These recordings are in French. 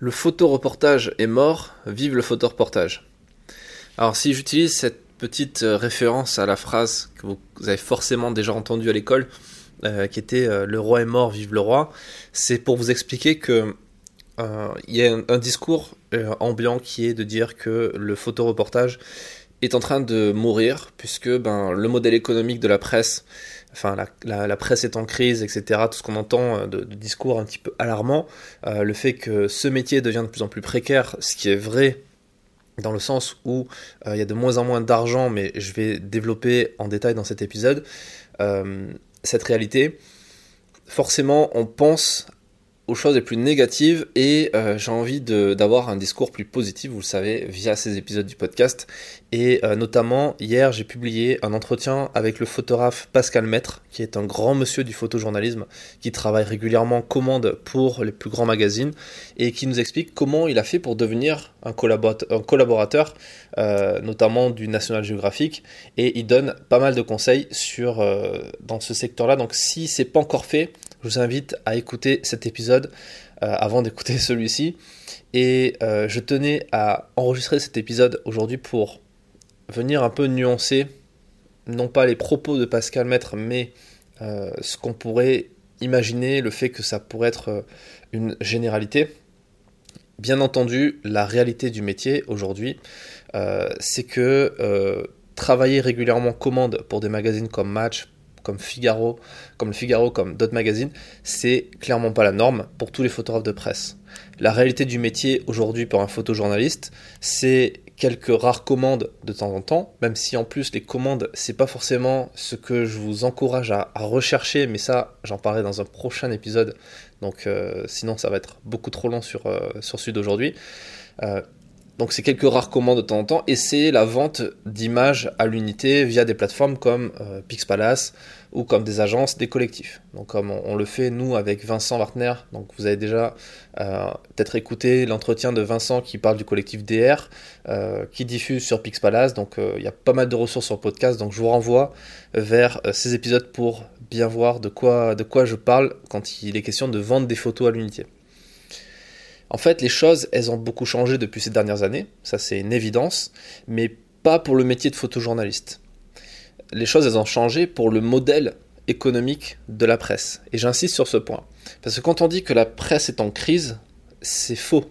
Le photoreportage est mort, vive le photoreportage. Alors si j'utilise cette petite euh, référence à la phrase que vous avez forcément déjà entendue à l'école, euh, qui était euh, Le roi est mort, vive le roi, c'est pour vous expliquer que il y a un, discours ambiant qui est de dire que le photoreportage est en train de mourir, puisque ben, le modèle économique de la presse enfin la, presse est en crise, etc. Tout ce qu'on entend euh, de, discours un petit peu alarmant, euh, le fait que ce métier devient de plus en plus précaire, ce qui est vrai dans le sens où euh, il y a de moins en moins d'argent, mais je vais développer en détail dans cet épisode cette réalité. Forcément, on pense aux choses les plus négatives et euh, j'ai envie d'avoir un discours plus positif, vous le savez, via ces épisodes du podcast. Et euh, notamment, hier, j'ai publié un entretien avec le photographe Pascal Maître, qui est un grand monsieur du photojournalisme, qui travaille régulièrement commande pour les plus grands magazines et qui nous explique comment il a fait pour devenir un collaborateur, un collaborateur euh, notamment du National Geographic. Et il donne pas mal de conseils sur, dans ce secteur-là. Donc si c'est pas encore fait, je vous invite à écouter cet épisode euh, avant d'écouter celui-ci. Et euh, je tenais à enregistrer cet épisode aujourd'hui pour venir un peu nuancer, non pas les propos de Pascal Maître, mais euh, ce qu'on pourrait imaginer, le fait que ça pourrait être une généralité. Bien entendu, la réalité du métier aujourd'hui, c'est que travailler régulièrement commande pour des magazines comme Match, comme Figaro, comme le Figaro, comme d'autres magazines, c'est clairement pas la norme pour tous les photographes de presse. La réalité du métier aujourd'hui pour un photojournaliste, c'est quelques rares commandes de temps en temps, même si en plus les commandes, c'est pas forcément ce que je vous encourage à, rechercher, mais ça, j'en parlerai dans un prochain épisode, donc euh, sinon ça va être beaucoup trop long sur, euh, sur celui d'aujourd'hui. Euh, donc c'est quelques rares commandes de temps en temps, et c'est la vente d'images à l'unité via des plateformes comme Pixpalace, ou comme des agences, des collectifs. Donc comme on, le fait nous avec Vincent Wartner, donc vous avez déjà euh, peut-être écouté l'entretien de Vincent qui parle du collectif DR, euh, qui diffuse sur Pixpalace, donc euh, il y a pas mal de ressources sur le podcast, donc je vous renvoie vers ces épisodes pour bien voir de quoi, de quoi je parle quand il est question de vendre des photos à l'unité. En fait, les choses, elles ont beaucoup changé depuis ces dernières années, ça c'est une évidence, mais pas pour le métier de photojournaliste les choses elles ont changé pour le modèle économique de la presse. Et j'insiste sur ce point. Parce que quand on dit que la presse est en crise, c'est faux.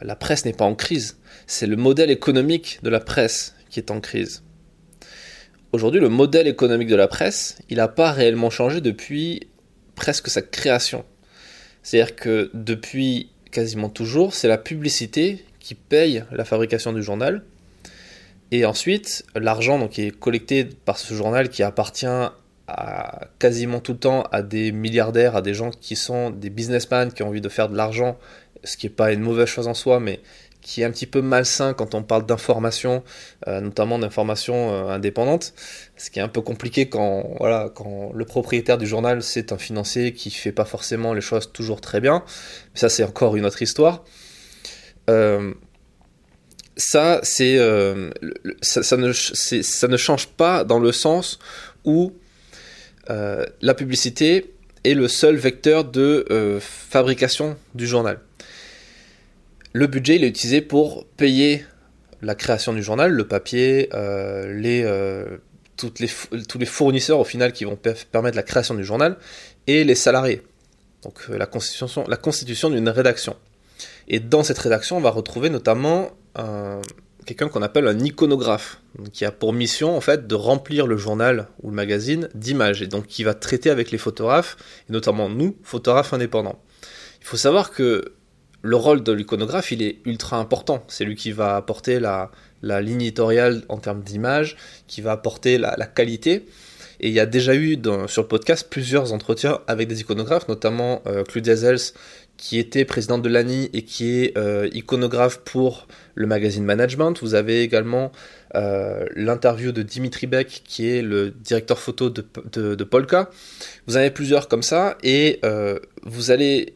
La presse n'est pas en crise. C'est le modèle économique de la presse qui est en crise. Aujourd'hui, le modèle économique de la presse, il n'a pas réellement changé depuis presque sa création. C'est-à-dire que depuis quasiment toujours, c'est la publicité qui paye la fabrication du journal. Et ensuite, l'argent qui est collecté par ce journal qui appartient quasiment tout le temps à des milliardaires, à des gens qui sont des businessmen qui ont envie de faire de l'argent, ce qui n'est pas une mauvaise chose en soi, mais qui est un petit peu malsain quand on parle d'information, euh, notamment d'information euh, indépendante, ce qui est un peu compliqué quand, voilà, quand le propriétaire du journal c'est un financier qui fait pas forcément les choses toujours très bien. Ça c'est encore une autre histoire. Euh, ça, ça, ne, ça, ne, change pas dans le sens où la publicité est le seul vecteur de fabrication du journal. Le budget, il est utilisé pour payer la création du journal, le papier, les, toutes les, tous les fournisseurs au final qui vont permettre la création du journal, et les salariés. Donc la constitution, la constitution d'une rédaction. Et dans cette rédaction, on va retrouver notamment quelqu'un qu'on appelle un iconographe, qui a pour mission en fait de remplir le journal ou le magazine d'images, et donc qui va traiter avec les photographes, et notamment nous, photographes indépendants. Il faut savoir que le rôle de l'iconographe, il est ultra important. C'est lui qui va apporter la, ligne éditoriale en termes d'image, qui va apporter la, qualité. Et il y a déjà eu sur le podcast plusieurs entretiens avec des iconographes, notamment euh, Claudia Zels, qui était présidente de l'ANI et qui est euh, iconographe pour le magazine Management. Vous avez également euh, l'interview de Dimitri Beck, qui est le directeur photo de, de, Polka. Vous en avez plusieurs comme ça, et euh, vous allez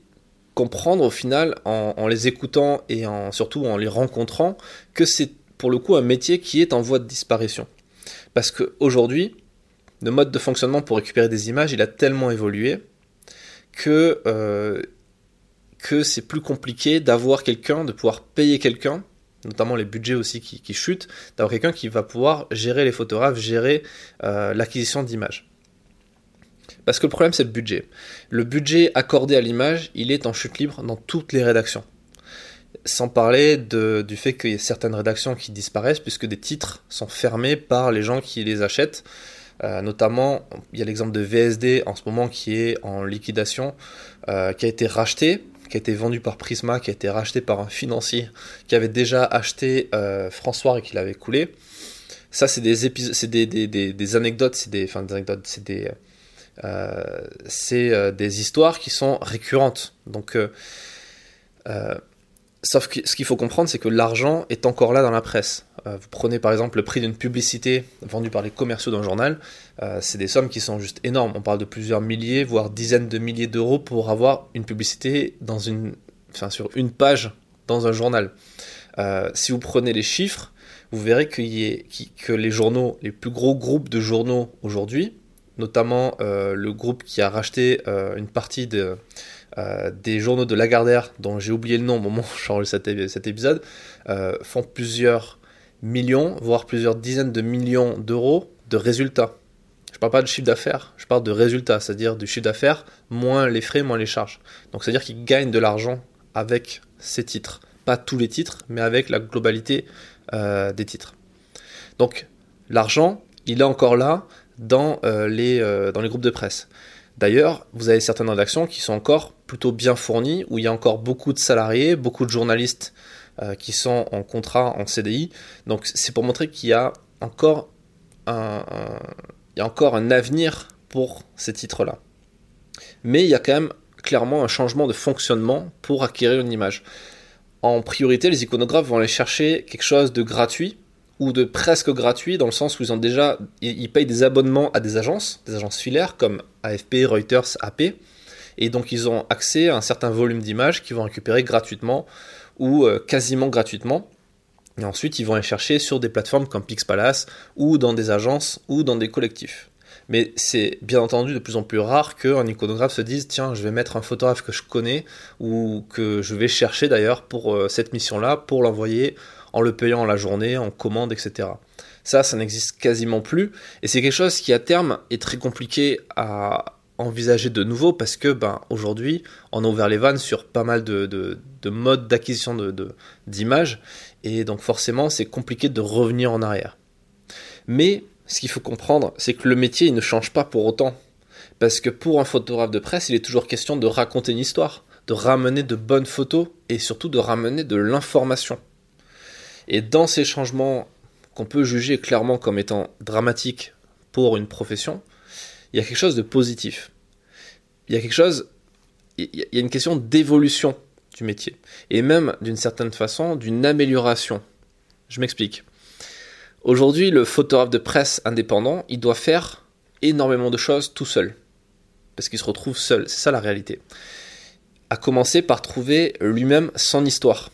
comprendre au final, en, les écoutant et en, surtout en les rencontrant, que c'est pour le coup un métier qui est en voie de disparition. Parce qu'aujourd'hui, le mode de fonctionnement pour récupérer des images, il a tellement évolué que que c'est plus compliqué d'avoir quelqu'un, de pouvoir payer quelqu'un, notamment les budgets aussi qui, chutent, d'avoir quelqu'un qui va pouvoir gérer les photographes, gérer euh, l'acquisition d'images. Parce que le problème, c'est le budget. Le budget accordé à l'image, il est en chute libre dans toutes les rédactions. Sans parler du fait qu'il y a certaines rédactions qui disparaissent puisque des titres sont fermés par les gens qui les achètent. Euh, notamment, il y a l'exemple de VSD en ce moment qui est en liquidation, euh, qui a été racheté, qui a été vendu par Prisma, qui a été racheté par un financier qui avait déjà acheté euh, François et qui l'avait coulé. Ça, c'est des épisodes, c'est des, anecdotes, c'est des, anecdotes, c'est des, c'est des histoires qui sont récurrentes. Donc Sauf que ce qu'il faut comprendre, c'est que l'argent est encore là dans la presse. Euh, vous prenez par exemple le prix d'une publicité vendue par les commerciaux d'un journal, euh, c'est des sommes qui sont juste énormes. On parle de plusieurs milliers, voire dizaines de milliers d'euros pour avoir une publicité dans une, enfin, sur une page dans un journal. Euh, si vous prenez les chiffres, vous verrez que les journaux, les plus gros groupes de journaux aujourd'hui, notamment le groupe qui a racheté une partie euh, des journaux de Lagardère, dont j'ai oublié le nom au moment où j'enregistre cet, cet épisode, euh, font plusieurs millions, voire plusieurs dizaines de millions d'euros de résultats. Je parle pas de chiffre d'affaires, je parle de résultats, c'est-à-dire du chiffre d'affaires moins les frais, moins les charges. Donc c'est-à-dire qu'ils gagnent de l'argent avec ces titres. Pas tous les titres, mais avec la globalité euh, des titres. Donc l'argent, il est encore là dans, les, dans les groupes de presse. D'ailleurs, vous avez certaines rédactions qui sont encore plutôt bien fournies, où il y a encore beaucoup de salariés, beaucoup de journalistes euh, qui sont en contrat en CDI. Donc c'est pour montrer qu'il y a encore un, il y a encore un avenir pour ces titres-là. Mais il y a quand même clairement un changement de fonctionnement pour acquérir une image. En priorité, les iconographes vont aller chercher quelque chose de gratuit ou de presque gratuit dans le sens où ils ont déjà ils payent des abonnements à des agences, des agences filaires comme AFP, Reuters, AP et donc ils ont accès à un certain volume d'images qu'ils vont récupérer gratuitement ou euh, quasiment gratuitement. Et ensuite, ils vont aller chercher sur des plateformes comme Pixpalace ou dans des agences ou dans des collectifs. Mais c'est bien entendu de plus en plus rare qu'un iconographe se dise tiens, je vais mettre un photographe que je connais ou que je vais chercher d'ailleurs pour euh, cette mission-là pour l'envoyer en le payant la journée, en commande, etc. Ça, ça n'existe quasiment plus. Et c'est quelque chose qui, à terme, est très compliqué à envisager de nouveau parce que, ben, aujourd'hui, on a ouvert les vannes sur pas mal de, de, modes d'acquisition d'images. et donc, forcément, c'est compliqué de revenir en arrière. Mais, ce qu'il faut comprendre, c'est que le métier, il ne change pas pour autant. Parce que pour un photographe de presse, il est toujours question de raconter une histoire, de ramener de bonnes photos et surtout de ramener de l'information. Et dans ces changements qu'on peut juger clairement comme étant dramatiques pour une profession, il y a quelque chose de positif. Il y a quelque chose, il y a une question d'évolution du métier. Et même, d'une certaine façon, d'une amélioration. Je m'explique. Aujourd'hui, le photographe de presse indépendant, il doit faire énormément de choses tout seul. Parce qu'il se retrouve seul. C'est ça la réalité. À commencer par trouver lui-même son histoire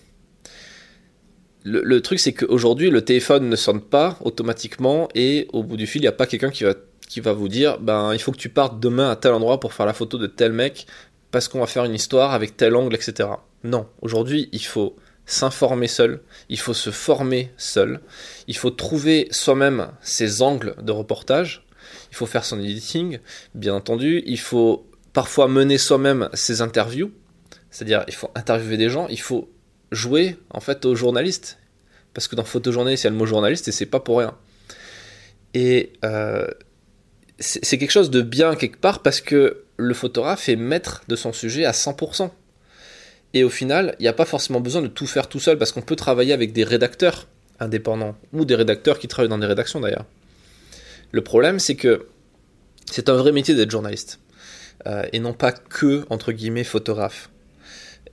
le, truc, c'est qu'aujourd'hui, le téléphone ne sonne pas automatiquement et au bout du fil, il n'y a pas quelqu'un qui va, qui va vous dire ben, il faut que tu partes demain à tel endroit pour faire la photo de tel mec parce qu'on va faire une histoire avec tel angle, etc. Non, aujourd'hui, il faut s'informer seul, il faut se former seul, il faut trouver soi-même ses angles de reportage, il faut faire son editing, bien entendu, il faut parfois mener soi-même ses interviews, c'est-à-dire il faut interviewer des gens, il faut jouer en fait aux journalistes. Parce que dans photojournaliste, il y a le mot journaliste et c'est pas pour rien. Et euh, c'est quelque chose de bien quelque part parce que le photographe est maître de son sujet à 100%. Et au final, il n'y a pas forcément besoin de tout faire tout seul parce qu'on peut travailler avec des rédacteurs indépendants ou des rédacteurs qui travaillent dans des rédactions d'ailleurs. Le problème, c'est que c'est un vrai métier d'être journaliste euh, et non pas que, entre guillemets, photographe.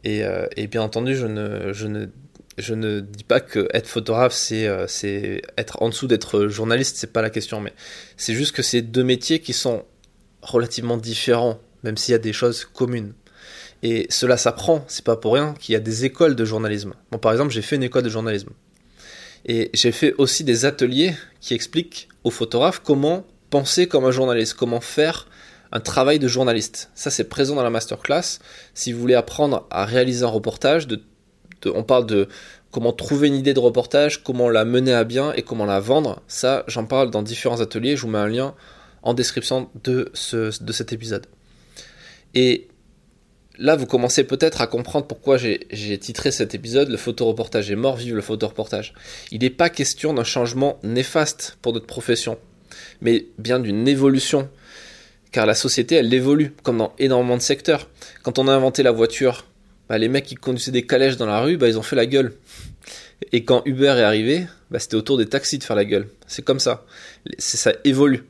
Euh, et, bien entendu, je ne, dis pas que être photographe, c'est euh, c'est être en dessous d'être journaliste, c'est pas la question, mais c'est juste que c'est deux métiers qui sont relativement différents, même s'il y a des choses communes. Et cela s'apprend, c'est pas pour rien qu'il y a des écoles de journalisme. Bon, par exemple, j'ai fait une école de journalisme. Et j'ai fait aussi des ateliers qui expliquent aux photographes comment penser comme un journaliste, comment faire un travail de journaliste. Ça, c'est présent dans la masterclass. Si vous voulez apprendre à réaliser un reportage, on parle de comment trouver une idée de reportage, comment la mener à bien et comment la vendre. Ça, j'en parle dans différents ateliers. Je vous mets un lien en description de, de cet épisode. Et là, vous commencez peut-être à comprendre pourquoi j'ai titré cet épisode Le photoreportage est mort, vive le photoreportage. Il n'est pas question d'un changement néfaste pour notre profession, mais bien d'une évolution. Car la société, elle évolue, comme dans énormément de secteurs. Quand on a inventé la voiture, bah, les mecs qui conduisaient des calèches dans la rue, bah, ils ont fait la gueule. Et quand Uber est arrivé, bah, c'était autour des taxis de faire la gueule. C'est comme ça. Ça évolue.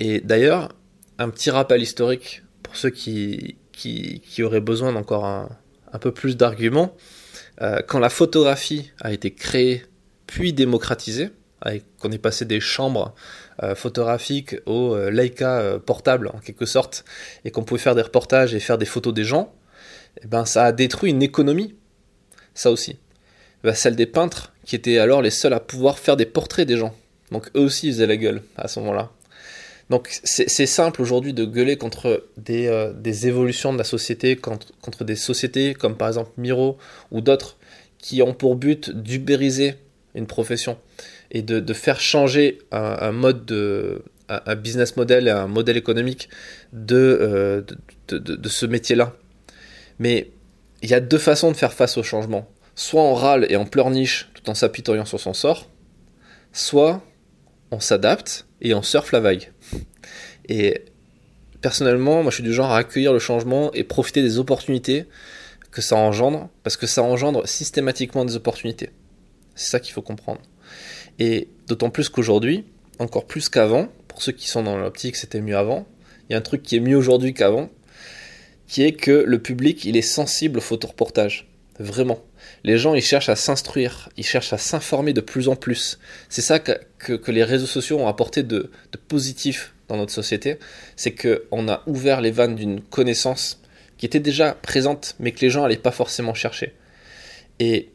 Et d'ailleurs, un petit rappel historique pour ceux qui, qui, auraient besoin d'encore un, peu plus d'arguments. Euh, quand la photographie a été créée puis démocratisée, qu'on est passé des chambres euh, photographiques au euh, Leica portable en quelque sorte, et qu'on pouvait faire des reportages et faire des photos des gens, eh ben, ça a détruit une économie. Ça aussi. Bah, celle des peintres, qui étaient alors les seuls à pouvoir faire des portraits des gens. Donc eux aussi ils faisaient la gueule à ce moment-là. Donc c'est simple aujourd'hui de gueuler contre des, euh, évolutions de la société, contre, des sociétés comme par exemple Miro ou d'autres qui ont pour but d'ubériser une profession et de, de faire changer un, mode de un business model et un modèle économique de, euh, de, de ce métier-là. Mais il y a deux façons de faire face au changement. Soit on râle et on pleurniche tout en s'apitoyant sur son sort, soit on s'adapte et on surfe la vague. Et personnellement, moi je suis du genre à accueillir le changement et profiter des opportunités que ça engendre, parce que ça engendre systématiquement des opportunités. C'est ça qu'il faut comprendre. Et d'autant plus qu'aujourd'hui, encore plus qu'avant, pour ceux qui sont dans l'optique c'était mieux avant, il y a un truc qui est mieux aujourd'hui qu'avant, qui est que le public, il est sensible au photoreportage. Vraiment. Les gens, ils cherchent à s'instruire, ils cherchent à s'informer de plus en plus. C'est ça que, les réseaux sociaux ont apporté de, de positif dans notre société. C'est qu'on a ouvert les vannes d'une connaissance qui était déjà présente, mais que les gens n'allaient pas forcément chercher. Et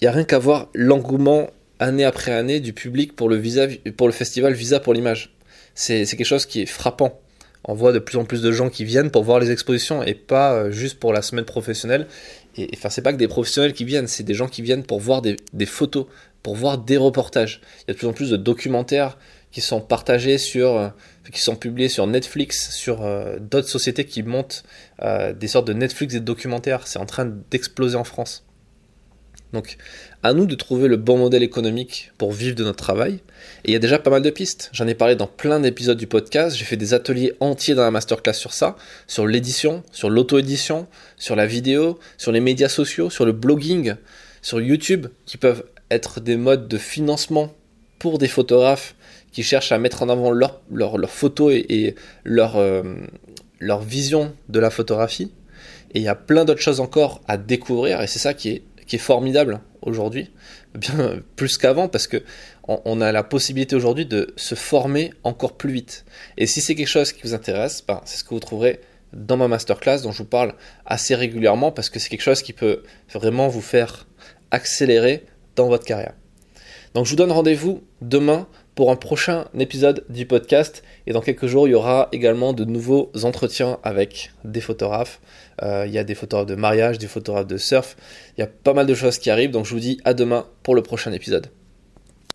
il n'y a rien qu'à voir l'engouement année après année du public pour le, visa, pour le festival Visa pour l'image. C'est quelque chose qui est frappant on voit de plus en plus de gens qui viennent pour voir les expositions et pas euh, juste pour la semaine professionnelle. Et enfin, c'est pas que des professionnels qui viennent, c'est des gens qui viennent pour voir des, photos, pour voir des reportages. Il y a de plus en plus de documentaires qui sont partagés sur, euh, qui sont publiés sur Netflix, sur euh, d'autres sociétés qui montent des sortes de Netflix et de documentaires. C'est en train d'exploser en France. Donc, à nous de trouver le bon modèle économique pour vivre de notre travail. Et il y a déjà pas mal de pistes. J'en ai parlé dans plein d'épisodes du podcast. J'ai fait des ateliers entiers dans la masterclass sur ça, sur l'édition, sur l'auto-édition, sur la vidéo, sur les médias sociaux, sur le blogging, sur YouTube, qui peuvent être des modes de financement pour des photographes qui cherchent à mettre en avant leurs leur, leur photos et, euh, leur vision de la photographie. Et il y a plein d'autres choses encore à découvrir et c'est ça qui est formidable aujourd'hui, bien plus qu'avant, parce que on, a la possibilité aujourd'hui de se former encore plus vite. Et si c'est quelque chose qui vous intéresse, ben, c'est ce que vous trouverez dans ma masterclass dont je vous parle assez régulièrement, parce que c'est quelque chose qui peut vraiment vous faire accélérer dans votre carrière. Donc je vous donne rendez-vous demain pour un prochain épisode du podcast. Et dans quelques jours, il y aura également de nouveaux entretiens avec des photographes. Euh, il y a des photographes de mariage, des photographes de surf. Il y a pas mal de choses qui arrivent. Donc je vous dis à demain pour le prochain épisode.